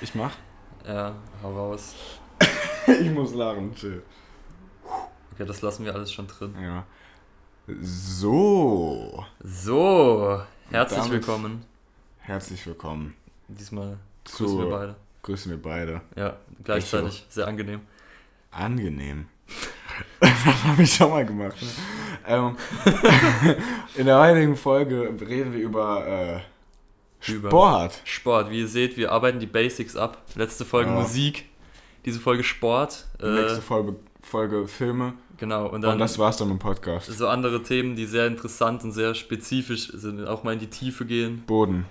Ich mach. Ja, hau raus. ich muss lachen, chill. Okay, das lassen wir alles schon drin. Ja. So. So, herzlich Damit- willkommen. Herzlich willkommen. Diesmal Zu- grüßen wir beide. Grüßen wir beide. Ja, gleichzeitig. Sehr angenehm. Angenehm. das habe ich schon mal gemacht. Ne? Ähm, in der heutigen Folge reden wir über, äh, Über- Sport. Sport, wie ihr seht, wir arbeiten die Basics ab. Letzte Folge Ja. Musik, diese Folge Sport. Äh, Nächste Folge, Folge Filme. genau, und dann Und das war's dann dem Podcast. so andere Themen, die sehr interessant und sehr spezifisch sind, auch mal in die Tiefe gehen. Boden.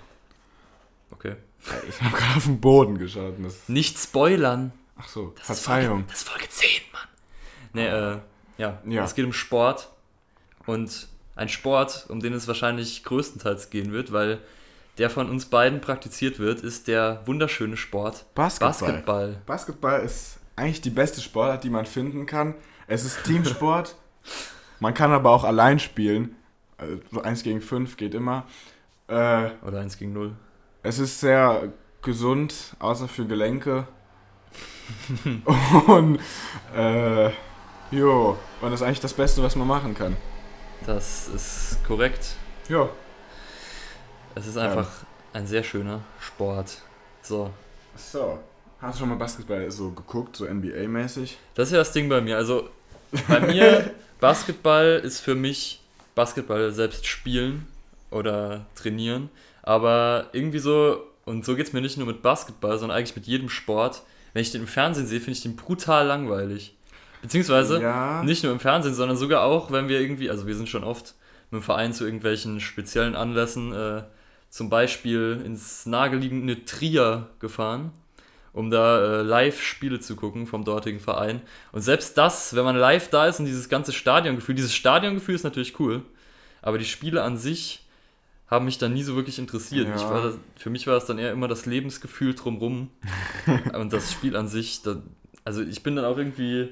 Okay. Ich habe gerade auf den Boden geschaut. Nicht spoilern. ach so, Das Verzeihung. Ist Folge, das ist Folge 10, Mann. Nee, äh, ja. Ja. Es geht um Sport. Und ein Sport, um den es wahrscheinlich größtenteils gehen wird, weil der von uns beiden praktiziert wird, ist der wunderschöne Sport Basketball. Basketball. Basketball ist eigentlich die beste Sportart, die man finden kann. Es ist Teamsport. man kann aber auch allein spielen. Also so 1 gegen 5 geht immer. Äh, Oder 1 gegen 0. es ist sehr gesund, außer für Gelenke. und äh, jo, und das ist eigentlich das Beste, was man machen kann. Das ist korrekt. Jo. Es ist einfach ein sehr schöner Sport. So. So. Hast du schon mal Basketball so geguckt, so NBA-mäßig? Das ist ja das Ding bei mir. Also bei mir, Basketball ist für mich Basketball selbst spielen oder trainieren. Aber irgendwie so, und so geht es mir nicht nur mit Basketball, sondern eigentlich mit jedem Sport. Wenn ich den im Fernsehen sehe, finde ich den brutal langweilig. Beziehungsweise Ja. nicht nur im Fernsehen, sondern sogar auch, wenn wir irgendwie, also wir sind schon oft mit dem Verein zu irgendwelchen speziellen Anlässen, äh, zum Beispiel ins nahegelegene Trier gefahren, um da äh, live Spiele zu gucken vom dortigen Verein. Und selbst das, wenn man live da ist und dieses ganze Stadiongefühl, dieses Stadiongefühl ist natürlich cool, aber die Spiele an sich haben mich dann nie so wirklich interessiert. Ja. War für mich war es dann eher immer das Lebensgefühl drumrum und das Spiel an sich. Da, also ich bin dann auch irgendwie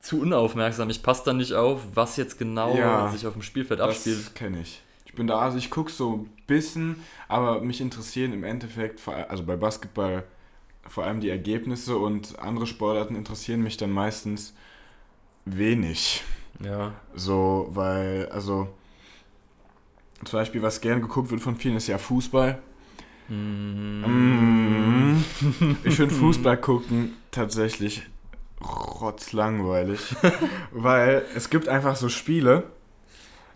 zu unaufmerksam. Ich passe dann nicht auf, was jetzt genau Ja. sich auf dem Spielfeld abspielt. Das kenne ich. Ich bin da, also ich gucke so ein bisschen, aber mich interessieren im Endeffekt, also bei Basketball vor allem die Ergebnisse und andere Sportarten interessieren mich dann meistens wenig. Ja. So, weil, also zum Beispiel, was gern geguckt wird von vielen, ist ja Fußball. Mm. Ich finde Fußball gucken tatsächlich rotzlangweilig, weil es gibt einfach so Spiele,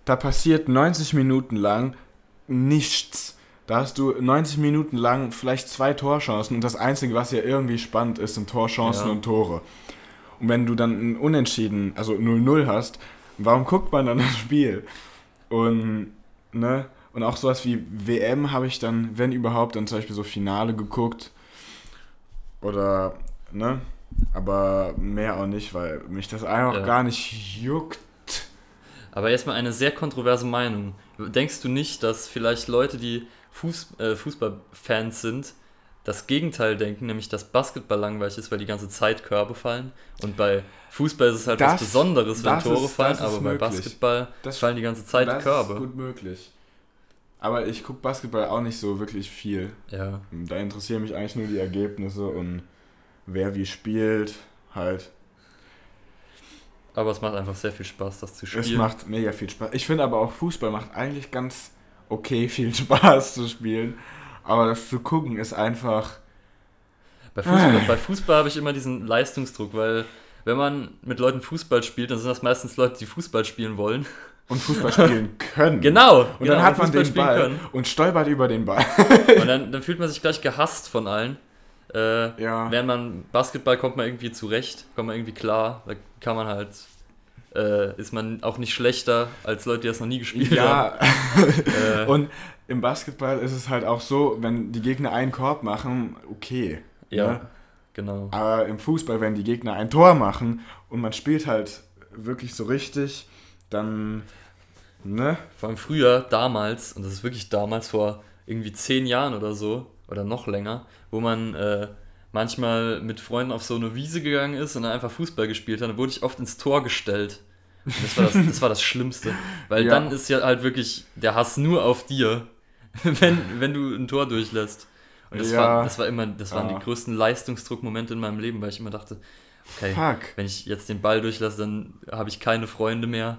da passiert 90 Minuten lang nichts. Da hast du 90 Minuten lang vielleicht zwei Torchancen und das Einzige, was ja irgendwie spannend ist, sind Torchancen Ja. und Tore. Und wenn du dann ein Unentschieden, also 0-0 hast, warum guckt man dann das Spiel? Und, ne? Und auch sowas wie WM habe ich dann, wenn überhaupt, dann zum Beispiel so Finale geguckt. Oder, ne? Aber mehr auch nicht, weil mich das einfach Ja. gar nicht juckt. Aber erstmal eine sehr kontroverse Meinung. Denkst du nicht, dass vielleicht Leute, die Fuß, äh, Fußballfans sind, das Gegenteil denken, nämlich dass Basketball langweilig ist, weil die ganze Zeit Körbe fallen? Und bei Fußball ist es halt was Das- Besonderes, wenn das Tore ist- fallen, das aber bei möglich. Basketball Das- fallen die ganze Zeit das Körbe. ist gut möglich. Aber ich gucke Basketball auch nicht so wirklich viel. Ja. Da interessieren mich eigentlich nur die Ergebnisse und wer wie spielt. Halt. Aber es macht einfach sehr viel Spaß, das zu Es spielen. macht mega viel Spaß. Ich finde aber auch Fußball macht eigentlich ganz okay viel Spaß zu spielen. Aber das zu gucken ist einfach. Bei Fußball, bei Fußball habe ich immer diesen Leistungsdruck, weil wenn man mit Leuten Fußball spielt, dann sind das meistens Leute, die Fußball spielen wollen. Und Fußball spielen können. Genau. Und genau, dann hat man Fußball den Ball können. und stolpert über den Ball. Und dann, dann fühlt man sich gleich gehasst von allen. Äh, Ja. Während man Basketball kommt man irgendwie zurecht, kommt man irgendwie klar. Da kann man halt, äh, ist man auch nicht schlechter als Leute, die das noch nie gespielt haben. Ja. Äh, Und im Basketball ist es halt auch so, wenn die Gegner einen Korb machen, okay. ja, ne? genau. Aber im Fußball, wenn die Gegner ein Tor machen und man spielt halt wirklich so richtig, dann, ne? Vor allem früher, damals, und das ist wirklich damals, vor irgendwie zehn Jahren oder so, oder noch länger, wo man äh, manchmal mit Freunden auf so eine Wiese gegangen ist und dann einfach Fußball gespielt hat, dann wurde ich oft ins Tor gestellt. Und das war das, das, war das Schlimmste. Weil Ja. dann ist ja halt wirklich der Hass nur auf dir, wenn, wenn du ein Tor durchlässt. Und das, Ja. war, das war immer, das waren Ja. die größten Leistungsdruckmomente in meinem Leben, weil ich immer dachte, okay, Fuck. wenn ich jetzt den Ball durchlasse, dann habe ich keine Freunde mehr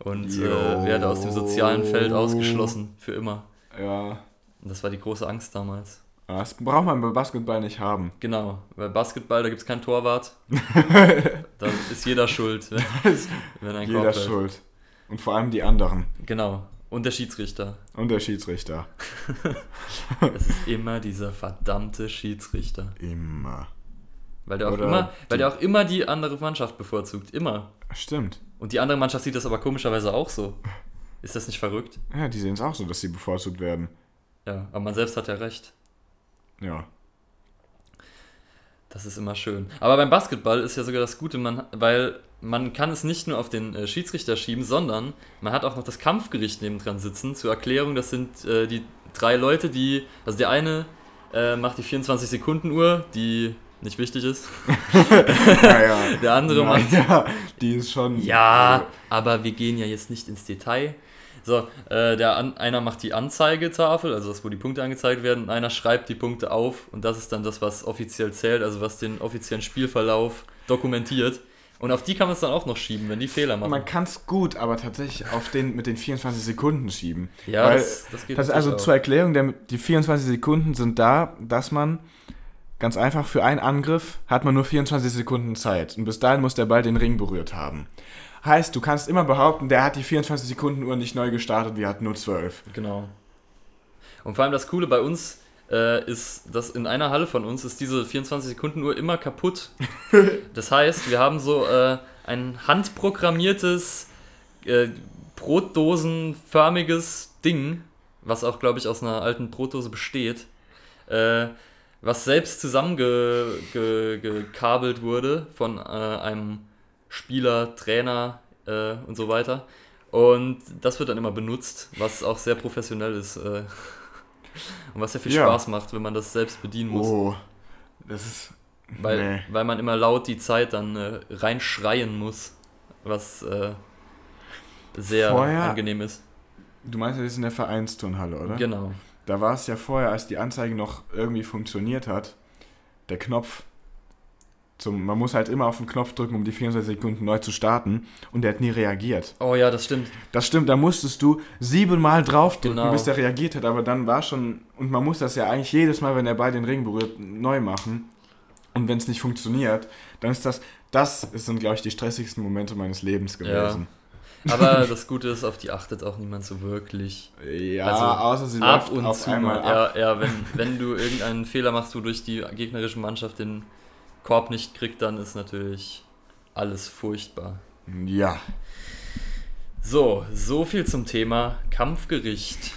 und äh, werde aus dem sozialen Feld ausgeschlossen für immer. Ja. Und das war die große Angst damals. Das braucht man beim Basketball nicht haben. Genau, weil Basketball, da gibt es keinen Torwart. da ist jeder schuld, wenn, ein Jeder schuld. Und vor allem die anderen. Genau. Und der Schiedsrichter. Und der Schiedsrichter. Es ist immer dieser verdammte Schiedsrichter. Immer. Weil der auch, Oder immer, weil der auch immer die andere Mannschaft bevorzugt. Immer. Stimmt. Und die andere Mannschaft sieht das aber komischerweise auch so. Ist das nicht verrückt? Ja, die sehen es auch so, dass sie bevorzugt werden. Ja, aber man selbst hat ja recht. Ja. Das ist immer schön. Aber beim Basketball ist ja sogar das Gute, man, weil man kann es nicht nur auf den äh, Schiedsrichter schieben, sondern man hat auch noch das Kampfgericht nebendran sitzen. Zur Erklärung, das sind äh, die drei Leute, die, also der eine äh, macht die 24-Sekunden-Uhr, die nicht wichtig ist. Ja, ja. Der andere macht ja, die ist schon. Ja, aber wir gehen ja jetzt nicht ins Detail. So, äh, der an, einer macht die Anzeigetafel, also das, wo die Punkte angezeigt werden, und einer schreibt die Punkte auf und das ist dann das, was offiziell zählt, also was den offiziellen Spielverlauf dokumentiert. Und auf die kann man es dann auch noch schieben, wenn die Fehler machen. Man kann es gut, aber tatsächlich auf den mit den 24 Sekunden schieben. ja, weil das, das geht Das also natürlich zur Erklärung, der, die 24 Sekunden sind da, dass man ganz einfach für einen Angriff hat man nur 24 Sekunden Zeit. Und bis dahin muss der Ball den Ring berührt haben. Heißt, du kannst immer behaupten, der hat die 24 Sekunden Uhr nicht neu gestartet, wir hatten nur 12. auch. Genau. Und vor allem das Coole bei uns äh, ist, dass in einer Halle von uns ist diese 24 Sekunden Uhr immer kaputt. Das heißt, wir haben so äh, ein handprogrammiertes, äh, brotdosenförmiges Ding, was auch, glaube ich, aus einer alten Brotdose besteht, äh, was selbst zusammengekabelt ge gekabelt wurde von äh, einem Spieler, Trainer äh, und so weiter. Und das wird dann immer benutzt, was auch sehr professionell ist. Äh, und was ja viel Ja. Spaß macht, wenn man das selbst bedienen muss. Oh, das ist. Weil, nee. weil man immer laut die Zeit dann äh, reinschreien muss, was äh, sehr Vorher- angenehm ist. Du meinst, das ist in der Vereinsturnhalle, oder? Genau. Da war es ja vorher, als die Anzeige noch irgendwie funktioniert hat, der Knopf. Zum, man muss halt immer auf den Knopf drücken, um die 24 Sekunden neu zu starten. Und der hat nie reagiert. Oh ja, das stimmt. Das stimmt, da musstest du siebenmal draufdrücken, Genau. bis der reagiert hat. Aber dann war schon. Und man muss das ja eigentlich jedes Mal, wenn der Ball den Ring berührt, neu machen. Und wenn es nicht funktioniert, dann ist das. Das sind, glaube ich, die stressigsten Momente meines Lebens gewesen. Aber das Gute ist, auf die achtet auch niemand so wirklich. Ja, Also, außer sie ab läuft und auf zu einmal mal. ab. Ja, ja wenn, wenn du irgendeinen Fehler machst, wodurch die gegnerische Mannschaft den Korb nicht kriegt, dann ist natürlich alles furchtbar. Ja. So, so viel zum Thema Kampfgericht.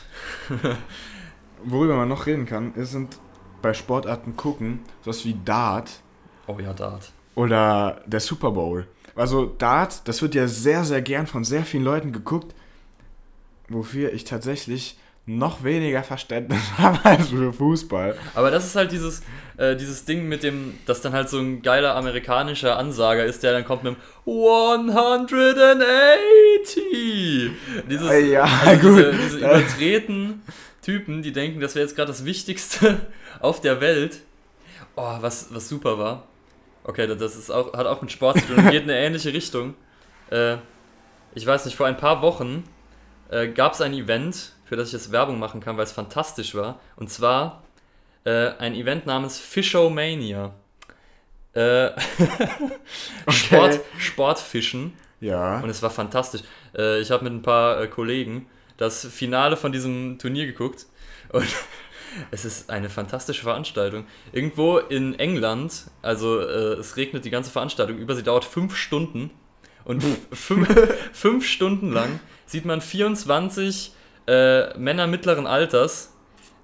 Worüber man noch reden kann, ist, sind bei Sportarten gucken, sowas wie Dart Oh ja, Dart. oder der Super Bowl. Also Dart, das wird ja sehr, sehr gern von sehr vielen Leuten geguckt, wofür ich tatsächlich noch weniger Verständnis habe als für Fußball. Aber das ist halt dieses, äh, dieses Ding mit dem, dass dann halt so ein geiler amerikanischer Ansager ist, der dann kommt mit dem 180. Dieses, Äh, ja, also gut. Diese, diese übertreten Typen, die denken, das wäre jetzt gerade das Wichtigste auf der Welt. Oh, was, was super war. Okay, das ist auch, hat auch mit Sport zu tun und geht in eine ähnliche Richtung. Äh, ich weiß nicht, vor ein paar Wochen äh, gab es ein Event, für das ich jetzt Werbung machen kann, weil es fantastisch war. Und zwar äh, ein Event namens Fishomania. Äh, Sport, Sportfischen. Ja. Und es war fantastisch. Äh, ich habe mit ein paar äh, Kollegen das Finale von diesem Turnier geguckt. Und es ist eine fantastische Veranstaltung. Irgendwo in England, also äh, es regnet die ganze Veranstaltung über, sie dauert fünf Stunden. Und fünf, fünf Stunden lang sieht man 24 äh, Männer mittleren Alters,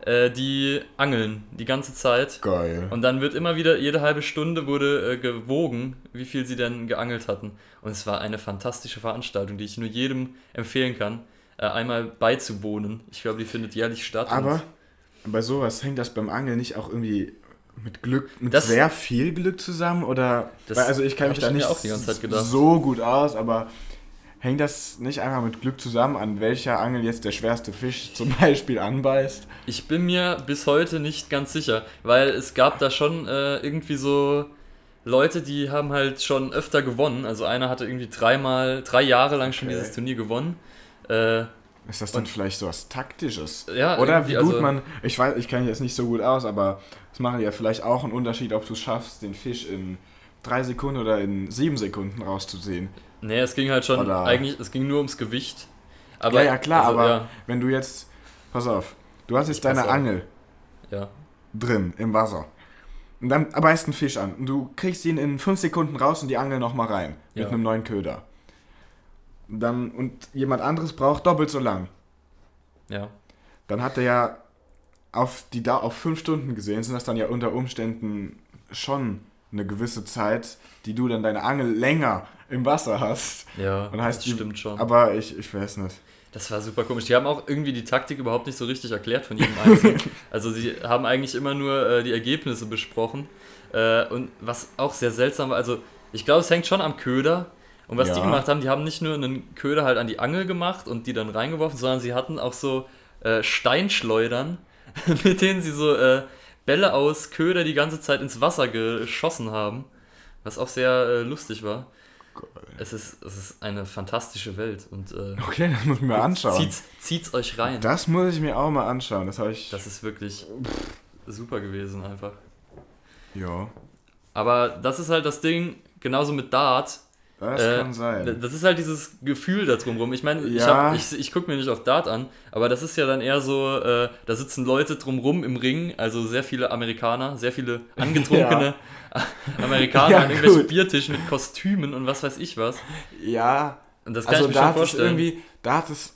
äh, die angeln die ganze Zeit. Geil. Und dann wird immer wieder, jede halbe Stunde wurde äh, gewogen, wie viel sie denn geangelt hatten. Und es war eine fantastische Veranstaltung, die ich nur jedem empfehlen kann, äh, einmal beizuwohnen. Ich glaube, die findet jährlich statt. Aber bei sowas hängt das beim Angeln nicht auch irgendwie mit Glück, mit Das- sehr viel Glück zusammen? Oder, also ich kenne mich da nicht so gut aus, aber hängt das nicht einfach mit Glück zusammen, an welcher Angel jetzt der schwerste Fisch zum Beispiel anbeißt? Ich bin mir bis heute nicht ganz sicher, weil es gab da schon äh, irgendwie so Leute, die haben halt schon öfter gewonnen. Also einer hatte irgendwie dreimal, drei Jahre lang schon Okay. dieses Turnier gewonnen. Äh, Ist das dann vielleicht so was Taktisches? ja, Oder wie gut also- man, ich weiß, ich kenne jetzt nicht so gut aus, aber es macht ja vielleicht auch einen Unterschied, ob du es schaffst, den Fisch in drei Sekunden oder in sieben Sekunden rauszusehen. Nee, es ging halt schon Oder- eigentlich, es ging nur ums Gewicht. Aber, ja, ja, klar, also, aber Ja, wenn du jetzt, pass auf, du hast jetzt pass deine. Angel ja, drin im Wasser. Und dann beißt ein Fisch an. Und du kriegst ihn in fünf Sekunden raus und die Angel nochmal rein. Mit einem neuen Köder. Dann, und jemand anderes braucht doppelt so lang. ja. Dann hat er ja auf, die da auf fünf Stunden gesehen, sind das dann ja unter Umständen schon eine gewisse Zeit, die du dann deine Angel länger im Wasser hast. Ja, Und heißt das die- stimmt schon. Aber ich, ich weiß nicht. Das war super komisch. Die haben auch irgendwie die Taktik überhaupt nicht so richtig erklärt von jedem Einzelnen. also sie haben eigentlich immer nur äh, die Ergebnisse besprochen. Äh, und was auch sehr seltsam war, also ich glaube, es hängt schon am Köder. Und was die Ja. gemacht haben, die haben nicht nur einen Köder halt an die Angel gemacht und die dann reingeworfen, sondern sie hatten auch so äh, Steinschleudern, mit denen sie so äh, Bälle aus Köder die ganze Zeit ins Wasser geschossen haben. Was auch sehr äh, lustig war. Es ist, es ist eine fantastische Welt und äh, Okay, das muss ich mir anschauen. Zieht's, zieht's euch rein. Das, Das muss ich mir auch mal anschauen. Das ich. ist wirklich super gewesen einfach. ja, Aber das ist halt das Ding, genauso mit Dart. Das äh, kann sein. Das ist halt dieses Gefühl da drumrum. Ich meine, ich, Ja. hab- ich, ich gucke mir nicht auf Dart an, aber das ist ja dann eher so, äh, da sitzen Leute drumrum im Ring, also sehr viele Amerikaner, sehr viele angetrunkene Amerikaner Ja, an irgendwelchen. Biertischen mit Kostümen und was weiß ich was. Ja, Und das kann also ich mir schon Dart ist vorstellen. irgendwie. Dart ist.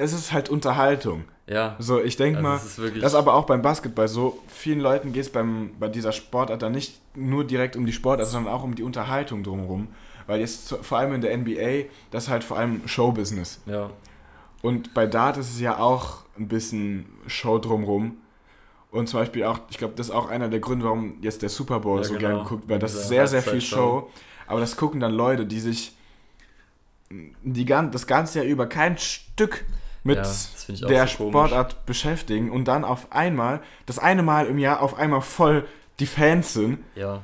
Es ist halt Unterhaltung. Ja, So, ich denke also mal. es ist wirklich. Das ist aber auch beim Basketball so. Vielen Leuten geht es bei dieser Sportart dann nicht nur direkt um die Sportart, sondern auch um die Unterhaltung drumherum. Weil jetzt vor allem in der NBA, das ist halt vor allem Showbusiness. ja, Und bei Dart ist es ja auch ein bisschen Show drumherum. Und zum Beispiel auch, ich glaube, das ist auch einer der Gründe, warum jetzt der Super Bowl Ja, so genau. gern geguckt wird. Das ist sehr, sehr viel. Show. Aber das gucken dann Leute, die sich die, das ganze Jahr über kein Stück mit Ja, der so. Sportart beschäftigen und dann auf einmal, das eine Mal im Jahr auf einmal voll die Fans sind, ja.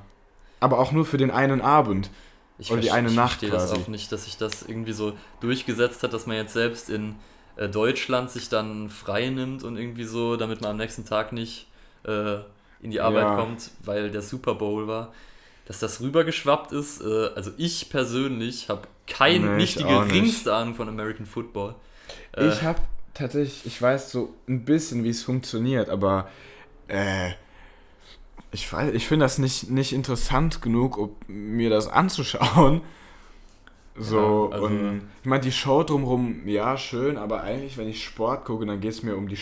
aber auch nur für den einen Abend. Ich Oder die eine ich Nacht verstehe das auch nicht, dass sich das irgendwie so durchgesetzt hat, dass man jetzt selbst in äh, Deutschland sich dann frei nimmt und irgendwie so, damit man am nächsten Tag nicht äh, in die Arbeit Ja. kommt, weil der Super Bowl war. Dass das rübergeschwappt ist, äh, also ich persönlich habe kein, Nee, nicht ich die auch nicht. geringste Ahnung von American Football. Äh, Ich habe tatsächlich, ich weiß so ein bisschen, wie es funktioniert, aber äh, ich weiß, ich finde das nicht, nicht interessant genug, um mir das anzuschauen. So, Ja, also- und ich meine, die Show drumherum, ja, schön, aber eigentlich, wenn ich Sport gucke, dann geht es mir um die,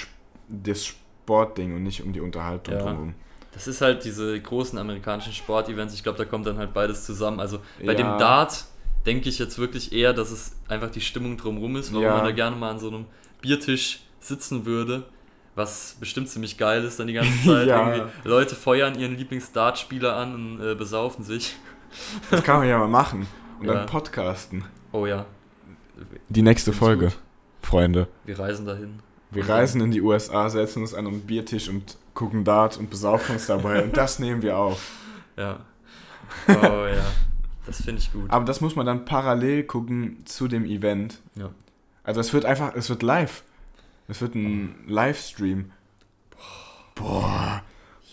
das Sportding und nicht um die Unterhaltung Ja. drumherum. Das ist halt diese großen amerikanischen Sportevents. Ich glaube, da kommt dann halt beides zusammen. Also bei Ja. dem Dart denke ich jetzt wirklich eher, dass es einfach die Stimmung drumherum ist, warum Ja. man da gerne mal an so einem Biertisch sitzen würde. Was bestimmt ziemlich geil ist dann die ganze Zeit. Ja. Leute feuern ihren Lieblings-Dart-Spieler an und äh, besaufen sich. Das kann man ja mal machen. Und Ja. dann podcasten. Oh ja, Die nächste Folge, gut. Freunde. wir reisen dahin. Wir dann- reisen in die USA, setzen uns an einen Biertisch und gucken Dart und besaufen uns dabei. und das nehmen wir auf. Ja. Oh ja, das finde ich gut. Aber das muss man dann parallel gucken zu dem Event. Ja. Also es wird einfach, es wird live. Es wird ein Livestream. Boah.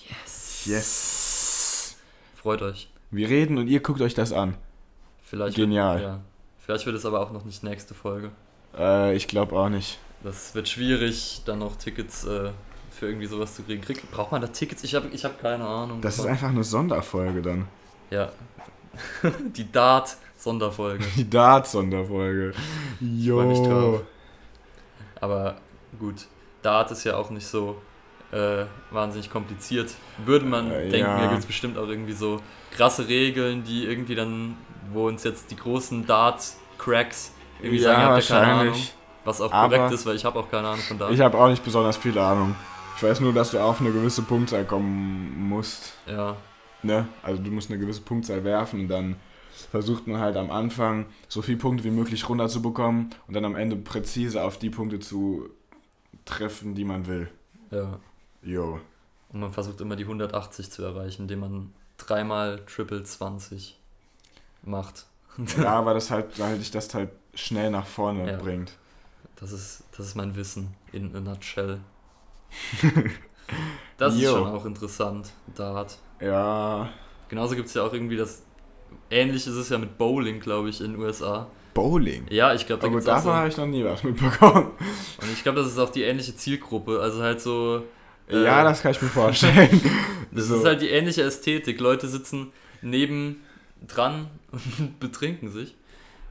Yes. Yes. Freut euch. Wir reden und ihr guckt euch das an. Vielleicht Genial. Wird, ja. Vielleicht wird es aber auch noch nicht nächste Folge. Äh, ich glaube auch nicht. Das wird schwierig, dann noch Tickets äh, für irgendwie sowas zu kriegen. Krieg, braucht man da Tickets? Ich habe ich hab keine Ahnung. Das ist einfach eine Sonderfolge dann. Ja. Die Dart-Sonderfolge. Die Dart-Sonderfolge. Jo. Aber gut, Dart ist ja auch nicht so äh, wahnsinnig kompliziert. Würde man Äh, denken, ja. da gibt es bestimmt auch irgendwie so krasse Regeln, die irgendwie dann, wo uns jetzt die großen Dart-Cracks irgendwie sagen, Ja, ihr habt ja keine Ahnung. Was auch korrekt ist, weil ich habe auch keine Ahnung von Dart. Ich habe auch nicht besonders viel Ahnung. Ich weiß nur, dass du auf eine gewisse Punktzahl kommen musst. ja, Ne? Also du musst eine gewisse Punktzahl werfen und dann versucht man halt am Anfang so viele Punkte wie möglich runterzubekommen und dann am Ende präzise auf die Punkte zu treffen, die man will. Ja. Jo. Und man versucht immer die 180 zu erreichen, indem man dreimal Triple 20 macht. Ja, weil das halt, weil dich das halt schnell nach vorne Ja. bringt. Das ist, das ist mein Wissen in a nutshell. Das ist Jo. schon auch interessant, Dart. Ja. Genauso gibt es ja auch irgendwie das. Ähnlich ist es ja mit Bowling, glaube ich, in den USA. Bowling. Ja, ich glaube, da Aber gibt es auch davon so, habe ich noch nie was mitbekommen. Und ich glaube, das ist auch die ähnliche Zielgruppe. Also halt so. äh, ja, das kann ich mir vorstellen. Das So. ist halt die ähnliche Ästhetik. Leute sitzen neben dran und betrinken sich.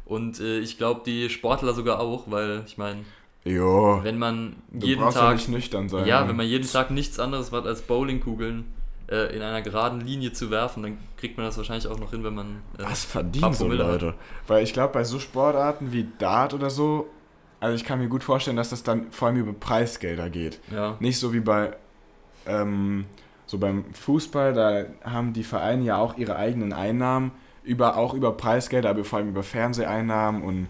Und äh, ich glaube, die Sportler sogar auch, weil ich meine, Jo. wenn man Du jeden brauchst ja Tag. nicht nüchtern sein. Ja, wenn man jeden Tag nichts anderes macht, als Bowlingkugeln äh, in einer geraden Linie zu werfen, dann kriegt man das wahrscheinlich auch noch hin, wenn man. Äh, Was verdienen so Promille hat. Leute? Weil ich glaube, bei so Sportarten wie Dart oder so, also ich kann mir gut vorstellen, dass das dann vor allem über Preisgelder geht. Ja, Nicht so wie bei ähm, so beim Fußball, da haben die Vereine ja auch ihre eigenen Einnahmen, über, auch über Preisgelder, aber vor allem über Fernseheinnahmen und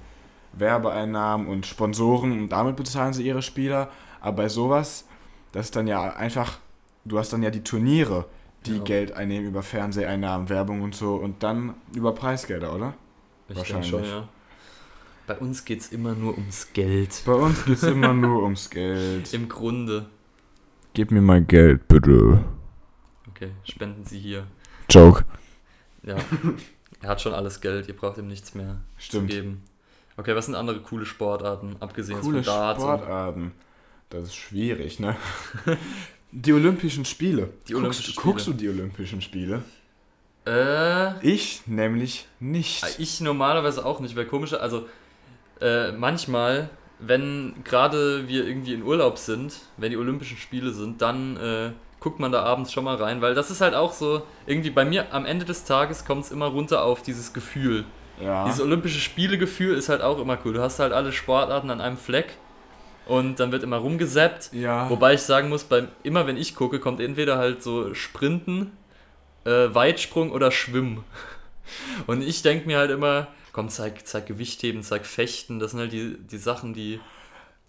Werbeeinnahmen und Sponsoren und damit bezahlen sie ihre Spieler. Aber bei sowas, das ist dann ja einfach, du hast dann ja die Turniere, die Ja. Geld einnehmen über Fernseheinnahmen, Werbung und so und dann über Preisgelder, oder? ich wahrscheinlich. schon, ja. Bei uns geht es immer nur ums Geld. Bei uns geht es immer nur ums Geld. Im Grunde. Gib mir mal Geld, bitte. Okay, spenden Sie hier. Joke. Ja. er hat schon alles Geld, ihr braucht ihm nichts mehr Stimmt. zu geben. Okay, was sind andere coole Sportarten, abgesehen Coole von Darts? Sportarten. Das ist schwierig, ne? Die Olympischen Spiele. Die guckst, Olympischen guckst du Spiele. die Olympischen Spiele? Äh, Ich nämlich nicht. ich normalerweise auch nicht, weil komische, also äh, manchmal, wenn gerade wir irgendwie in Urlaub sind, wenn die Olympischen Spiele sind, dann äh, guckt man da abends schon mal rein, weil das ist halt auch so, irgendwie bei mir am Ende des Tages kommt es immer runter auf dieses Gefühl. Ja. Dieses Olympische Spiele-Gefühl ist halt auch immer cool. Du hast halt alle Sportarten an einem Fleck und dann wird immer rumgesappt. ja. Wobei ich sagen muss, beim, immer wenn ich gucke, kommt entweder halt so Sprinten, äh, Weitsprung oder Schwimmen. Und ich denke mir halt immer, komm, zeig, zeig Gewichtheben, zeig Fechten, das sind halt die, die Sachen, die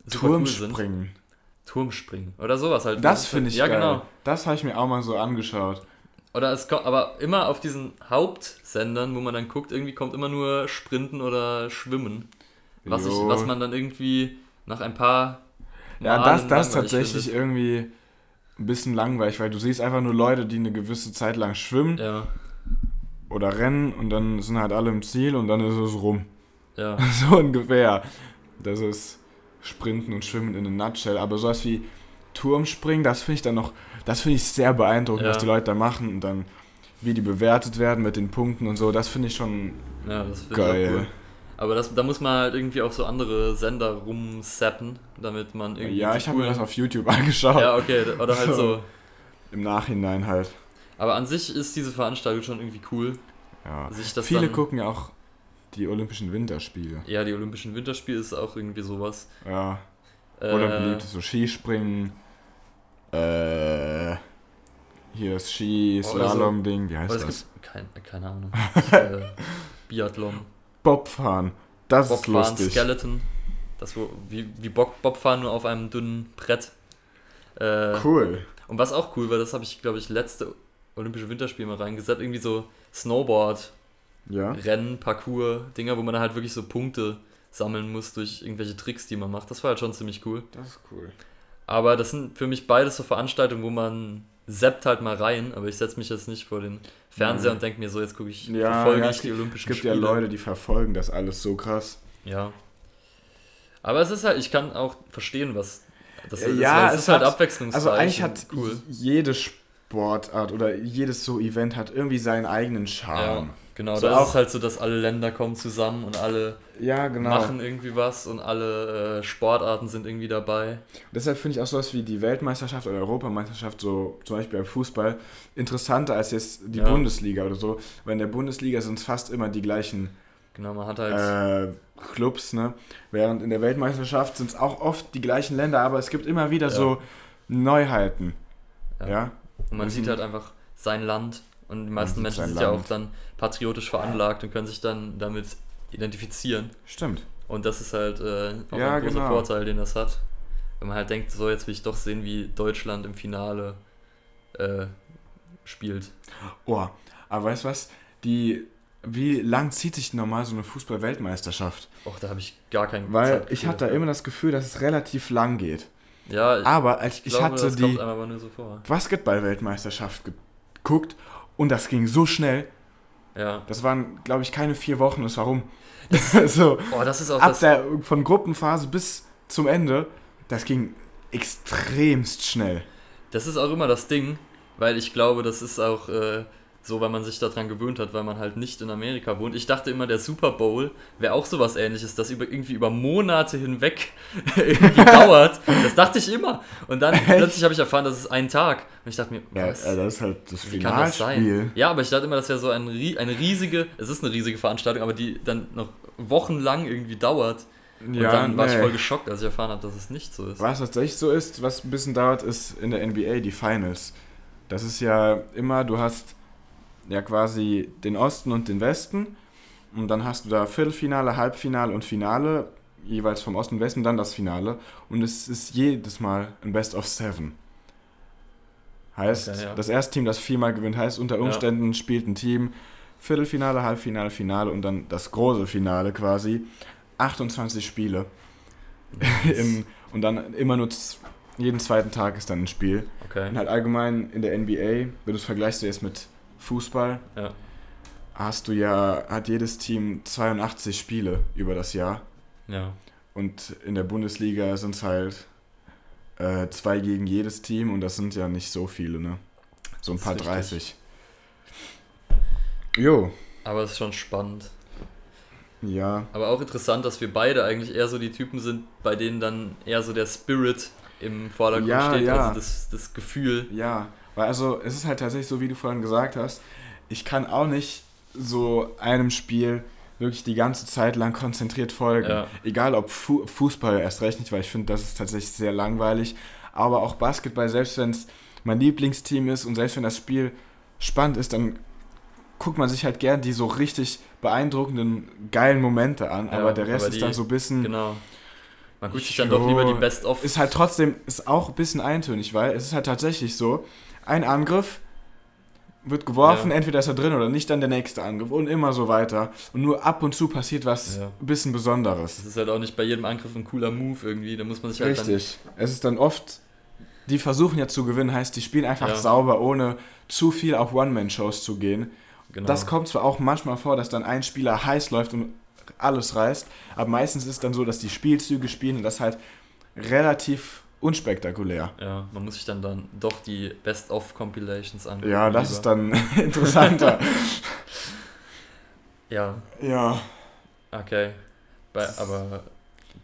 super cool sind. Turmspringen. Turmspringen oder sowas halt. Das finde ich Ja, geil. genau. Das habe ich mir auch mal so angeschaut. Oder es kommt, aber immer auf diesen Hauptsendern, wo man dann guckt, irgendwie kommt immer nur Sprinten oder Schwimmen. Was, ich, was man dann irgendwie nach ein paar Ja, Malen das, das langweilig tatsächlich findet. irgendwie ein bisschen langweilig, weil du siehst einfach nur Leute, die eine gewisse Zeit lang schwimmen Ja, oder rennen und dann sind halt alle im Ziel und dann ist es rum. ja. So ungefähr. Das ist Sprinten und Schwimmen in a nutshell. Aber sowas wie Turmspringen, das finde ich dann noch, das finde ich sehr beeindruckend, Ja. was die Leute da machen und dann wie die bewertet werden mit den Punkten und so, das finde ich schon Ja, das finde ich geil. cool. Aber das, da muss man halt irgendwie auf so andere Sender rumsappen, damit man irgendwie. Ja, ich habe mir das auf YouTube angeschaut. Ja, okay, oder halt so. Im Nachhinein halt. Aber an sich ist diese Veranstaltung schon irgendwie cool. Ja. Viele gucken ja auch die Olympischen Winterspiele. Ja, die Olympischen Winterspiele ist auch irgendwie sowas. Ja. Oder Äh, beliebt ist so Skispringen. Äh, hier das Ski-Slalom-Ding, wie heißt das? gibt kein, keine Ahnung. äh, Biathlon, Bobfahren. Das ist Bobfahren, lustig. Skeleton. Das wo, wie, wie Bob, Bobfahren nur auf einem dünnen Brett. Äh, Cool. Und was auch cool war, das habe ich, glaube ich, letzte Olympische Winterspiele mal reingesetzt, irgendwie so Snowboard, Ja. Rennen, Parcours, Dinger, wo man halt wirklich so Punkte sammeln muss durch irgendwelche Tricks, die man macht. Das war halt schon ziemlich cool. Das ist cool. Aber das sind für mich beides so Veranstaltungen, wo man seppt halt mal rein, aber ich setze mich jetzt nicht vor den Fernseher Mhm. und denke mir so, jetzt gucke ich, Ja, verfolge ja, ich die Olympischen Es gibt Spiele. ja Leute, die verfolgen das alles so krass. Ja. Aber es ist halt, ich kann auch verstehen, was das Ja, ist. ja, es, es ist halt hat- abwechslungsreich. Also eigentlich hat cool. jede Sportart oder jedes so Event hat irgendwie seinen eigenen Charme. Genau. So da ist es halt so, dass alle Länder kommen zusammen und alle Ja, genau. machen irgendwie was und alle äh, Sportarten sind irgendwie dabei. Deshalb finde ich auch sowas wie die Weltmeisterschaft oder Europameisterschaft, so zum Beispiel beim Fußball, interessanter als jetzt die Ja. Bundesliga oder so. Weil in der Bundesliga sind es fast immer die gleichen Genau, man hat halt. äh, Clubs, ne? Während in der Weltmeisterschaft sind es auch oft die gleichen Länder, aber es gibt immer wieder Ja. so Neuheiten. Ja. Ja. und man das sieht halt einfach sein Land Und die meisten sieht Menschen sind ja auch dann patriotisch veranlagt und können sich dann damit identifizieren. Stimmt. Und das ist halt äh, auch Ja, ein großer genau. Vorteil, den das hat. Wenn man halt denkt, so jetzt will ich doch sehen, wie Deutschland im Finale äh, spielt. Oh, aber weißt du was? Die, wie lang zieht sich normal so eine Fußball-Weltmeisterschaft? Och, da habe ich gar keinen Weil ich hatte da immer das Gefühl, dass es relativ lang geht. Ja, ich, Aber als ich, glaube, hatte die so. Basketball-Weltmeisterschaft geguckt und das ging so schnell. Ja. Das waren, glaube ich, keine vier Wochen. Das warum? so, Oh, das ist auch ab das. der, von Gruppenphase bis zum Ende, das ging extremst schnell. Das ist auch immer das Ding, weil ich glaube, das ist auch äh, so, weil man sich daran gewöhnt hat, weil man halt nicht in Amerika wohnt. Ich dachte immer, der Super Bowl wäre auch sowas ähnliches, das über, irgendwie über Monate hinweg irgendwie dauert. Das dachte ich immer. Und dann plötzlich habe ich erfahren, das ist ein Tag. Und ich dachte mir, Ja, was? äh, das ist halt das Wie kann das sein? Ja, aber ich dachte immer, das wäre so ein, eine riesige, es ist eine riesige Veranstaltung, aber die dann noch wochenlang irgendwie dauert. Und Ja, dann war ich nee. voll geschockt, als ich erfahren habe, dass es nicht so ist. Was tatsächlich so ist, was ein bisschen dauert, ist in der NBA die Finals. Das ist ja immer, du hast ja quasi den Osten und den Westen und dann hast du da Viertelfinale, Halbfinale und Finale, jeweils vom Osten und Westen, dann das Finale und es ist jedes Mal ein Best of Seven. Heißt, Okay, ja. das erste Team, das viermal gewinnt, heißt unter Umständen spielt ein Team Viertelfinale, Halbfinale, Finale und dann das große Finale quasi. 28 Spiele. Im, und dann immer nur jeden zweiten Tag ist dann ein Spiel. Okay. Und halt allgemein in der NBA, wenn du es vergleichst du jetzt mit Fußball, Ja. hast du ja, hat jedes Team 82 Spiele über das Jahr. Ja. Und in der Bundesliga sind es halt äh, zwei gegen jedes Team und das sind ja nicht so viele, ne? So ein paar ist 30. richtig. Jo, Aber es ist schon spannend. ja. Aber auch interessant, dass wir beide eigentlich eher so die Typen sind, bei denen dann eher so der Spirit im Vordergrund Ja, steht, ja. also das, das Gefühl. Ja, weil also es ist halt tatsächlich so, wie du vorhin gesagt hast, ich kann auch nicht so einem Spiel wirklich die ganze Zeit lang konzentriert folgen. Ja. Egal ob Fu Fußball erst recht nicht, weil ich finde, das ist tatsächlich sehr langweilig. Aber auch Basketball, selbst wenn es mein Lieblingsteam ist und selbst wenn das Spiel spannend ist, dann guckt man sich halt gern die so richtig beeindruckenden, geilen Momente an. Ja, aber der Rest aber ist die- dann so ein bisschen... Genau. Man guckt sich dann doch lieber die Best-of. ist halt trotzdem, ist auch ein bisschen eintönig, weil es ist halt tatsächlich so, ein Angriff wird geworfen, Ja. entweder ist er drin oder nicht, dann der nächste Angriff und immer so weiter. Und nur ab und zu passiert was Ja. ein bisschen Besonderes. Das ist halt auch nicht bei jedem Angriff ein cooler Move irgendwie. Da muss man sich halt Richtig. Es ist dann oft, die versuchen ja zu gewinnen, heißt, die spielen einfach Ja. sauber, ohne zu viel auf One-Man-Shows zu gehen. Genau. Das kommt zwar auch manchmal vor, dass dann ein Spieler heiß läuft und alles reißt, aber meistens ist es dann so, dass die Spielzüge spielen und das halt relativ unspektakulär. ja, man muss sich dann, dann doch die Best-of-Compilations angucken. Ja, das lieber. ist dann interessanter. Ja, ja. okay. Bei, aber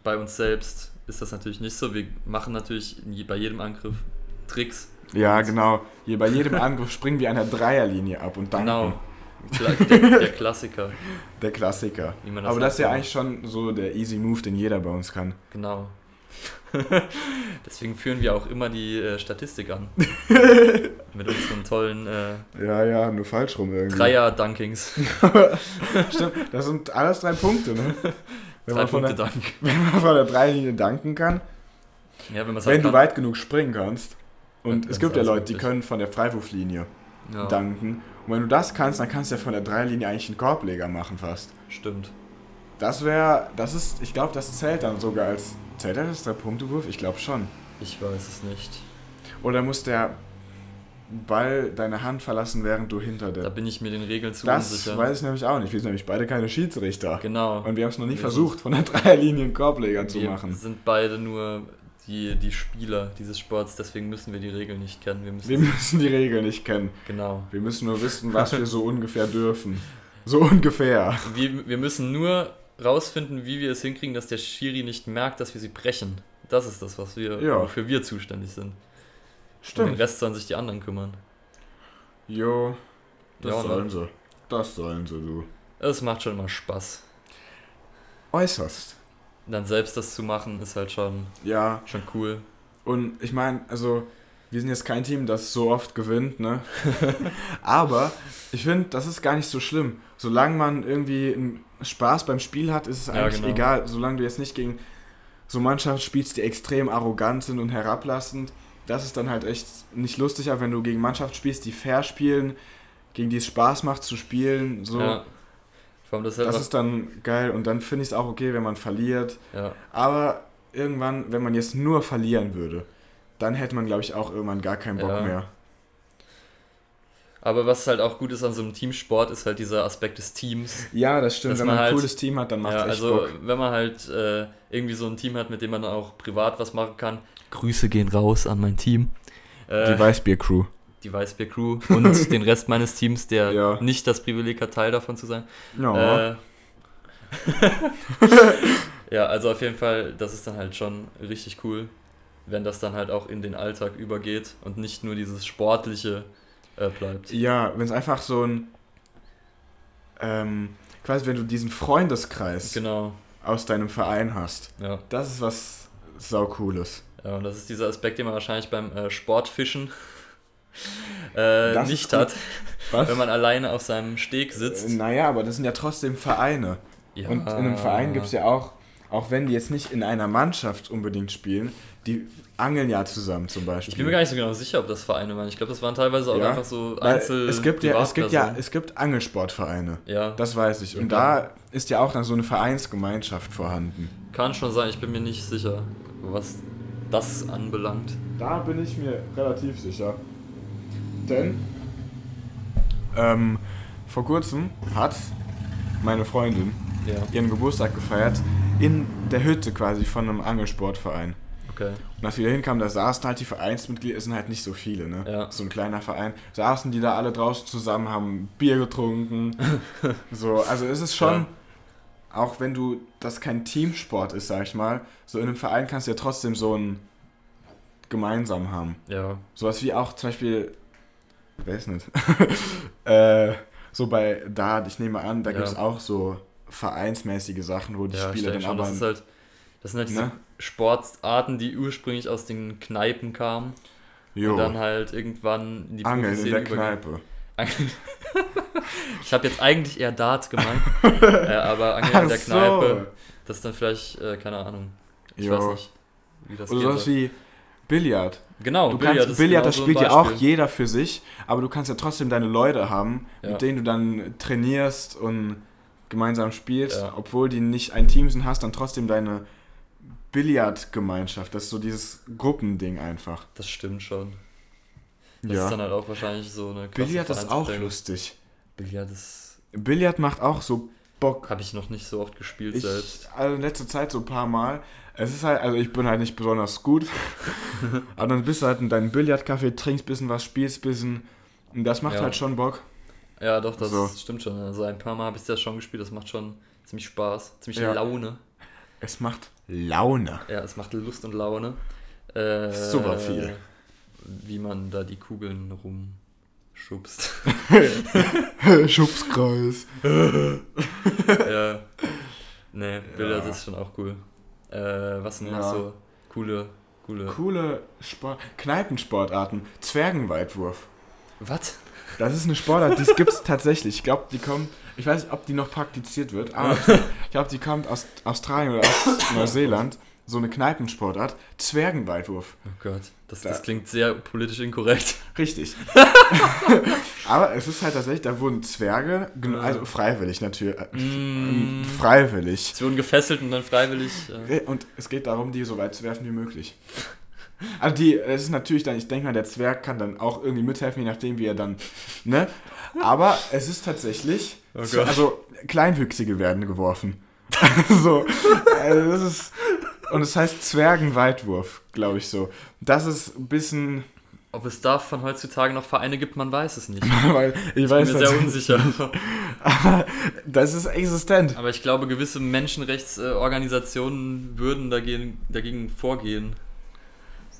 bei uns selbst ist das natürlich nicht so. Wir machen natürlich bei jedem Angriff Tricks. Ja, genau. Hier bei jedem Angriff springen wir an der Dreierlinie ab und danken. Genau. Der, der Klassiker. Der Klassiker. Aber das ist ja eigentlich schon so der easy Move, den jeder bei uns kann. Genau. Deswegen führen wir auch immer die äh, Statistik an. Mit unseren tollen äh, Ja, ja, nur falsch rum irgendwie. Dreier-Dunkings. Stimmt, das sind alles drei Punkte, ne? Wenn Drei man, von Punkte der, Dank. wenn man von der Dreilinie danken kann. Ja, wenn, wenn halt du kann. weit genug springen kannst. Und es gibt ja Leute, die möglich. können von der Freiwurflinie Ja, danken. Und wenn du das kannst, dann kannst du ja von der Dreilinie eigentlich einen Korbleger machen fast. stimmt. Das wäre, das ist, ich glaube, das zählt dann sogar als, zählt das als Drei-Punkte-Wurf? Ich glaube schon. Ich weiß es nicht. Oder muss der Ball deine Hand verlassen, während du hinter Da der... bin ich mir den Regeln zu Das unsicher. weiß ich nämlich auch nicht. Wir sind nämlich beide keine Schiedsrichter. Genau. Und wir haben es noch nie Wir versucht, von der Dreierlinie einen Korbleger zu wir machen. sind beide nur die, die Spieler dieses Sports, deswegen müssen wir die Regeln nicht kennen. Wir müssen, Wir müssen die Regeln nicht kennen. genau. Wir müssen nur wissen, was wir so ungefähr dürfen. So ungefähr. Wir, wir müssen nur rausfinden, wie wir es hinkriegen, dass der Schiri nicht merkt, dass wir sie brechen. Das ist das, was wir, Ja. wofür wir zuständig sind. Um den Stimmt. Rest sollen sich die anderen kümmern. Jo, das Ja, ne? sollen sie. Das sollen sie, du. Es macht schon immer Spaß. Äußerst. Dann selbst das zu machen, ist halt schon, Ja, schon cool. und ich meine, also, wir sind jetzt kein Team, das so oft gewinnt, ne? Aber ich finde, das ist gar nicht so schlimm. Solange man irgendwie Spaß beim Spiel hat, ist es Ja, eigentlich genau. egal. Solange du jetzt nicht gegen so Mannschaften spielst, die extrem arrogant sind und herablassend, das ist dann halt echt nicht lustig. Aber wenn du gegen Mannschaften spielst, die fair spielen, gegen die es Spaß macht zu spielen, so, Ja. Das, ist halt das ist dann geil. Und dann finde ich es auch okay, wenn man verliert. ja. Aber irgendwann, wenn man jetzt nur verlieren würde, dann hätte man, glaube ich, auch irgendwann gar keinen Bock Ja. mehr. Aber was halt auch gut ist an so einem Teamsport, ist halt dieser Aspekt des Teams. Ja, das stimmt. Wenn man man ein halt- cooles Team hat, dann macht es Ja, echt also Bock. wenn man halt äh, irgendwie so ein Team hat, mit dem man auch privat was machen kann. Grüße gehen raus an mein Team. Äh, Die Weißbier-Crew. die Weißbier-Crew und den Rest meines Teams, der Ja. nicht das Privileg hat, Teil davon zu sein. Ja. Äh, ja, also auf jeden Fall, das ist dann halt schon richtig cool, wenn das dann halt auch in den Alltag übergeht und nicht nur dieses Sportliche äh, bleibt. ja, wenn es einfach so ein. Ähm, quasi, wenn du diesen Freundeskreis Genau, aus deinem Verein hast, ja. das ist was sau cooles. ja. Und das ist dieser Aspekt, den man wahrscheinlich beim äh, Sportfischen äh, nicht hat, Was? wenn man alleine auf seinem Steg sitzt. Äh, naja, aber das sind ja trotzdem Vereine. Ja. Und in einem Verein gibt es ja auch, auch wenn die jetzt nicht in einer Mannschaft unbedingt spielen, die angeln ja zusammen zum Beispiel. Ich bin mir gar nicht so genau sicher, ob das Vereine waren. Ich glaube, das waren teilweise auch Ja, einfach so Einzel es gibt ja, es gibt ja, es gibt Angelsportvereine. ja, Das weiß ich. Und Ja, da ist ja auch dann so eine Vereinsgemeinschaft vorhanden. kann schon sein. Ich bin mir nicht sicher, was das anbelangt. Da bin ich mir relativ sicher. Denn ähm, vor kurzem hat meine Freundin Ja, ihren Geburtstag gefeiert in der Hütte quasi von einem Angelsportverein. okay. Und als wir da hinkamen, da saßen halt die Vereinsmitglieder, es sind halt nicht so viele, ne? Ja. So ein kleiner Verein. Saßen die da alle draußen zusammen, haben Bier getrunken. so, also es ist schon, Ja. auch wenn du das kein Teamsport ist, sag ich mal, so in einem Verein kannst du ja trotzdem so ein gemeinsam haben. Ja, Sowas wie auch zum Beispiel, weiß nicht, äh, so bei Dart, ich nehme an, da Ja. gibt es auch so vereinsmäßige Sachen, wo die ja, Spieler dann schon. aber... Das, ist halt, das sind halt diese Ne? Sportarten, die ursprünglich aus den Kneipen kamen jo, und dann halt irgendwann in die Angeln in der. Kneipe. Ich habe jetzt eigentlich eher Dart gemeint, äh, aber Angeln in der Ach so. Kneipe, das ist dann vielleicht, äh, keine Ahnung, ich Jo. weiß nicht, wie das Oder sowas wie Billard. Genau, Du Billard, kannst, Billard, genau das so spielt ja auch jeder für sich, aber du kannst ja trotzdem deine Leute haben, Ja. mit denen du dann trainierst und gemeinsam spielst, Ja. obwohl die nicht ein Team sind, hast dann trotzdem deine Billardgemeinschaft. Das ist so dieses Gruppending einfach. Das stimmt schon. Das ja. ist dann halt auch wahrscheinlich so eine Billard ist auch lustig. Billard ist. Billard macht auch so Bock. Habe ich noch nicht so oft gespielt Ich, selbst. also in letzter Zeit so ein paar Mal. Es ist halt, also ich bin halt nicht besonders gut. aber dann bist du halt in deinem Billardcafé, trinkst ein bisschen was, spielst ein bisschen. Und das macht Ja. halt schon Bock. Ja, doch, das So. stimmt schon. Also ein paar Mal habe ich das schon gespielt. Das macht schon ziemlich Spaß, ziemlich Ja. Laune. Es macht Laune. Ja, es macht Lust und Laune. Äh, Super viel. Wie man da die Kugeln rumschubst. Schubskreis. ja. Nee, Billard Ja. ist schon auch cool. Äh, was sind noch Ja. so coole, coole. Coole Sport Kneipensportarten. Zwergenweitwurf. Was? Das ist eine Sportart, die gibt es tatsächlich. Ich glaube, die kommt, ich weiß nicht, ob die noch praktiziert wird, aber ich glaube, die kommt aus Australien oder aus Neuseeland. So eine Kneipensportart. Zwergenweitwurf. Oh Gott, das, Da- das klingt sehr politisch inkorrekt. Richtig. aber es ist halt tatsächlich, da wurden Zwerge, gen- also freiwillig natürlich, äh, Mm. freiwillig. Sie wurden gefesselt und dann freiwillig. Äh, Und es geht darum, die so weit zu werfen wie möglich. Also die, es ist natürlich dann, ich denke mal, der Zwerg kann dann auch irgendwie mithelfen, je nachdem, wie er dann, ne? Aber es ist tatsächlich, Oh so, also Kleinwüchsige werden geworfen. so, also das ist, und es heißt Zwergenweitwurf, glaube ich so. Das ist ein bisschen, ob es davon heutzutage noch Vereine gibt, man weiß es nicht. ich Ich weiß bin mir sehr unsicher. Aber das ist existent. Aber ich glaube, gewisse Menschenrechtsorganisationen würden dagegen, dagegen vorgehen.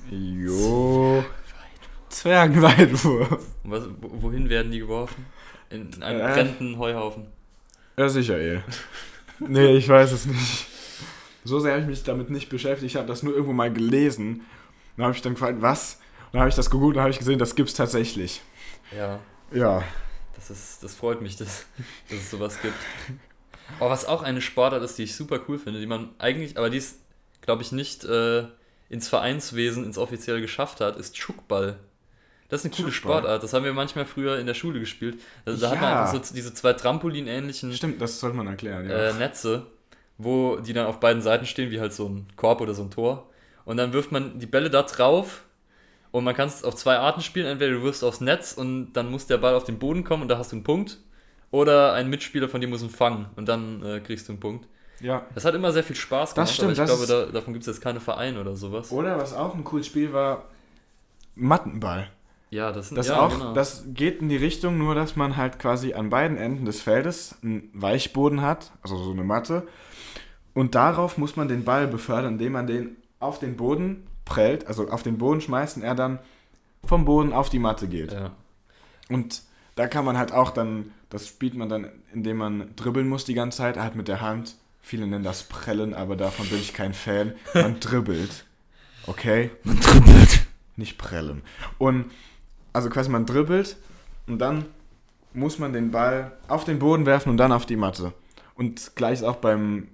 Jo. Zwergenweitwurf. Was, wo- wohin werden die geworfen? In einen Äh. brennenden Heuhaufen. Ja, sicher, eh. nee, ich weiß es nicht. So sehr habe ich mich damit nicht beschäftigt. Ich habe das nur irgendwo mal gelesen. Dann habe ich dann gefragt, was? Dann habe ich das gegoogelt und habe ich gesehen, das gibt's tatsächlich. Ja, Ja. das, ist, das freut mich, dass, dass es sowas gibt. Aber was auch eine Sportart ist, die ich super cool finde, die man eigentlich, aber die es, glaube ich, nicht äh, ins Vereinswesen, ins offizielle geschafft hat, ist Schuckball. Das ist eine coole Schuckball? Sportart. Das haben wir manchmal früher in der Schule gespielt. Also, da hat man Ja. einfach so diese zwei Trampolin-ähnlichen Stimmt, das sollte man erklären, ja. äh, Netze, wo die dann auf beiden Seiten stehen, wie halt so ein Korb oder so ein Tor. Und dann wirft man die Bälle da drauf und man kann es auf zwei Arten spielen. Entweder du wirfst aufs Netz und dann muss der Ball auf den Boden kommen und da hast du einen Punkt. Oder ein Mitspieler von dir muss ihn fangen und dann äh, kriegst du einen Punkt. Ja. Das hat immer sehr viel Spaß gemacht, Das stimmt, aber ich das glaube, da, davon gibt es jetzt keine Vereine oder sowas. Oder was auch ein cooles Spiel war, Mattenball. Ja, das Das ja, auch, genau. das geht in die Richtung, nur dass man halt quasi an beiden Enden des Feldes einen Weichboden hat, also so eine Matte. Und darauf muss man den Ball befördern, indem man den auf den Boden prellt, also auf den Boden schmeißt und er dann vom Boden auf die Matte geht. ja. Und da kann man halt auch dann, das spielt man dann, indem man dribbeln muss die ganze Zeit, halt mit der Hand. Viele nennen das Prellen, aber davon bin ich kein Fan. Man dribbelt. Okay? Man dribbelt. Nicht prellen. Und also quasi man dribbelt und dann muss man den Ball auf den Boden werfen und dann auf die Matte. Und gleich auch beim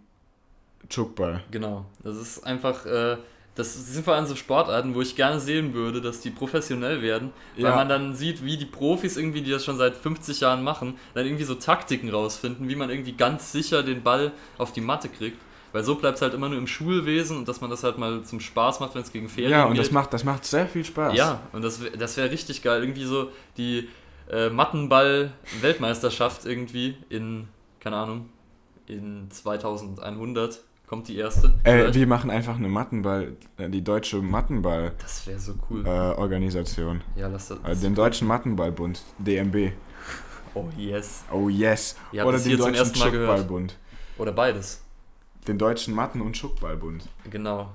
Chukball. Genau. Das ist einfach, äh, das sind vor allem so Sportarten, wo ich gerne sehen würde, dass die professionell werden, weil Ja. man dann sieht, wie die Profis irgendwie, die das schon seit 50 Jahren machen, dann irgendwie so Taktiken rausfinden, wie man irgendwie ganz sicher den Ball auf die Matte kriegt. Weil so bleibt es halt immer nur im Schulwesen und dass man das halt mal zum Spaß macht, wenn es gegen Ferien Ja, und geht. das macht, das macht sehr viel Spaß. Ja, und das, wär- das wäre richtig geil. Irgendwie so die äh, Mattenball-Weltmeisterschaft irgendwie in, keine Ahnung, in 2100 kommt die erste. Äh, wir machen einfach eine Mattenball, äh, die deutsche Mattenball-Organisation. das wäre so cool. Äh, Organisation. ja, lass das. Also den Deutschen Mattenballbund, DMB. oh, yes. Oh yes. Ihr Oder den Deutschen. Schuckballbund. Oder beides. Den Deutschen Matten- und Schuckballbund. Genau.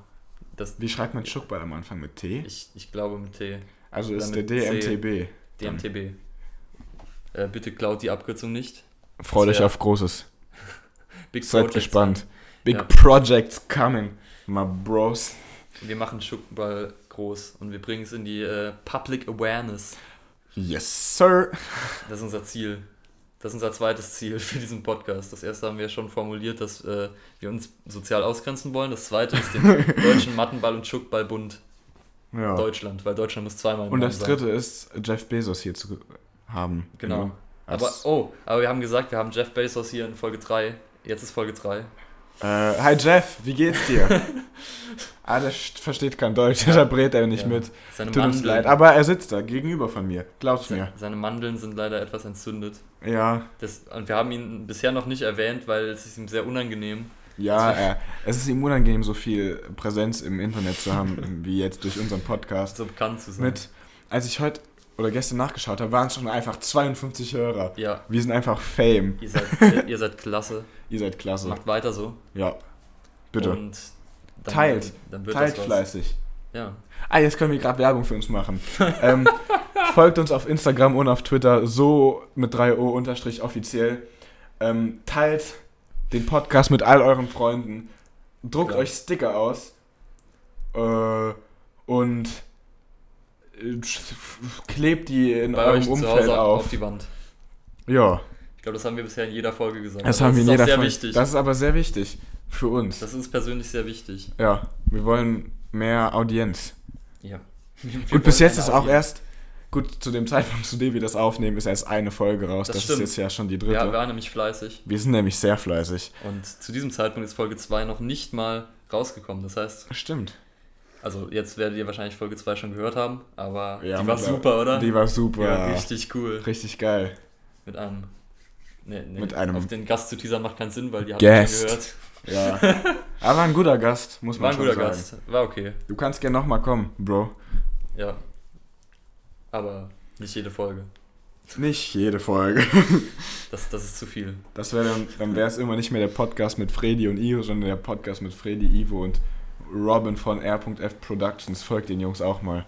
Das, Wie schreibt man Schuckball am Anfang mit T? ich, ich glaube mit T. Also ist Oder der mit C. DMTB. DMTB. Äh, bitte klaut die Abkürzung nicht. Freu Das dich wär- auf Großes. Big Seid Projects gespannt. Big Ja. Projects coming, my bros. Wir machen Schuckball groß und wir bringen es in die äh, Public Awareness. Yes, sir. Das ist unser Ziel. Das ist unser zweites Ziel für diesen Podcast. Das erste haben wir schon formuliert, dass äh, wir uns sozial ausgrenzen wollen. Das zweite ist den Deutschen Mattenball- und Schuckballbund Ja. Deutschland, weil Deutschland muss zweimal im Und das sein. dritte ist, Jeff Bezos hier zu haben. Genau. Aber, Als, oh, aber wir haben gesagt, wir haben Jeff Bezos hier in Folge 3. Jetzt ist Folge 3. äh, hi Jeff, wie geht's dir? ah, der st- versteht kein Deutsch, da brät er nicht Ja. mit. Seine Tut uns Mandeln, leid, aber er sitzt da gegenüber von mir. Glaub's se- mir. seine Mandeln sind leider etwas entzündet. Ja, Das, und wir haben ihn bisher noch nicht erwähnt, weil es ist ihm sehr unangenehm. ja, er, es ist ihm unangenehm, so viel Präsenz im Internet zu haben, wie jetzt durch unseren Podcast. so bekannt zu sein. Mit, als ich heute oder gestern nachgeschaut habe, waren es schon einfach 52 Hörer. Ja, Wir sind einfach Fame. ihr seid, ihr, seid klasse. Ihr seid klasse. Macht weiter so. Ja, bitte. Und dann, Teilt. Dann Teilt fleißig. Ja. Ah, jetzt können wir gerade Werbung für uns machen. ähm, folgt uns auf Instagram und auf Twitter, so mit 3O unterstrich offiziell. Ähm, teilt den Podcast mit all euren Freunden. Druckt Klar. euch Sticker aus. Äh, und klebt die in Bei eurem Umfeld auf. auf die Wand. Ja, Ich glaube, das haben wir bisher in jeder Folge gesagt. das aber haben wir in ist jeder Folge. wichtig. Das ist aber sehr wichtig für uns. das ist uns persönlich sehr wichtig. ja, wir wollen mehr Audienz. Ja. Gut, bis jetzt ist auch erst, gut, zu dem Zeitpunkt, zu dem wir das aufnehmen, ist erst eine Folge raus. Das Das, ist jetzt ja schon die dritte. Ja, wir waren nämlich fleißig. wir sind nämlich sehr fleißig. Und zu diesem Zeitpunkt ist Folge 2 noch nicht mal rausgekommen. Das heißt, Stimmt. Also jetzt werdet ihr wahrscheinlich Folge 2 schon gehört haben, aber Ja, die war super, oder? Die war super. ja, richtig cool. Richtig geil. Mit einem. Nee, nee, Mit einem Auf den Gast zu teasern macht keinen Sinn, weil die schon Guest. gehört. Ja. Aber ein guter Gast, muss War man ein schon guter sagen. Gast. War okay. Du kannst gerne nochmal kommen, Bro. Ja. Aber nicht jede Folge. Nicht jede Folge. Das, das ist zu viel. Das wäre dann, dann wäre es immer nicht mehr der Podcast mit Freddy und Ivo, sondern der Podcast mit Freddy, Ivo und Robin von R.F Productions. Folgt den Jungs auch mal.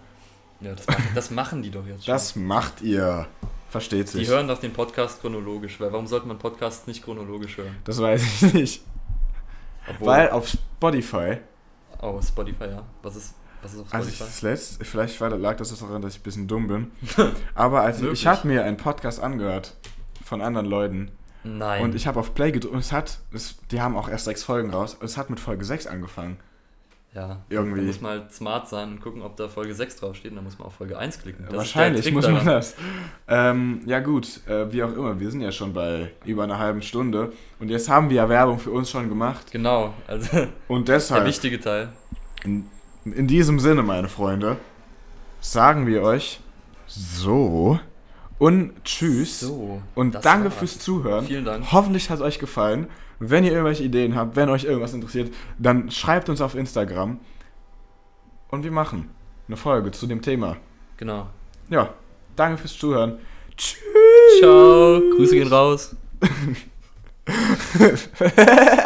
Ja, das, machen, das machen die doch jetzt schon. Das macht ihr. Versteht die sich. hören doch den Podcast chronologisch, weil warum sollte man Podcasts nicht chronologisch hören? Das weiß ich nicht. Obwohl, Weil auf Spotify oh, Spotify, ja. Was ist Was ist auf Als ich Spotify? das letzte, vielleicht war, lag das daran, dass ich ein bisschen dumm bin. Aber als ich, Wirklich? ich habe mir einen Podcast angehört von anderen Leuten Nein. und ich habe auf Play gedrückt und es hat, es, die haben auch erst sechs Folgen raus. Es hat mit Folge 6 angefangen. Ja, irgendwie- Da muss man halt smart sein und gucken, ob da Folge 6 draufsteht. Und dann muss man auf Folge 1 klicken. Das der Wahrscheinlich muss man das. Ähm, ja gut, äh, wie auch immer, wir sind ja schon bei über einer halben Stunde und jetzt haben wir ja Werbung für uns schon gemacht Genau, also und der deshalb, wichtige Teil. in, in diesem Sinne, meine Freunde, sagen wir euch so und tschüss So. und danke war's. fürs Zuhören. Vielen Dank. Hoffentlich hat es euch gefallen. Wenn ihr irgendwelche Ideen habt, wenn euch irgendwas interessiert, dann schreibt uns auf Instagram und wir machen eine Folge zu dem Thema. Genau. Ja, danke fürs Zuhören. Tschüss. Ciao. Grüße gehen raus.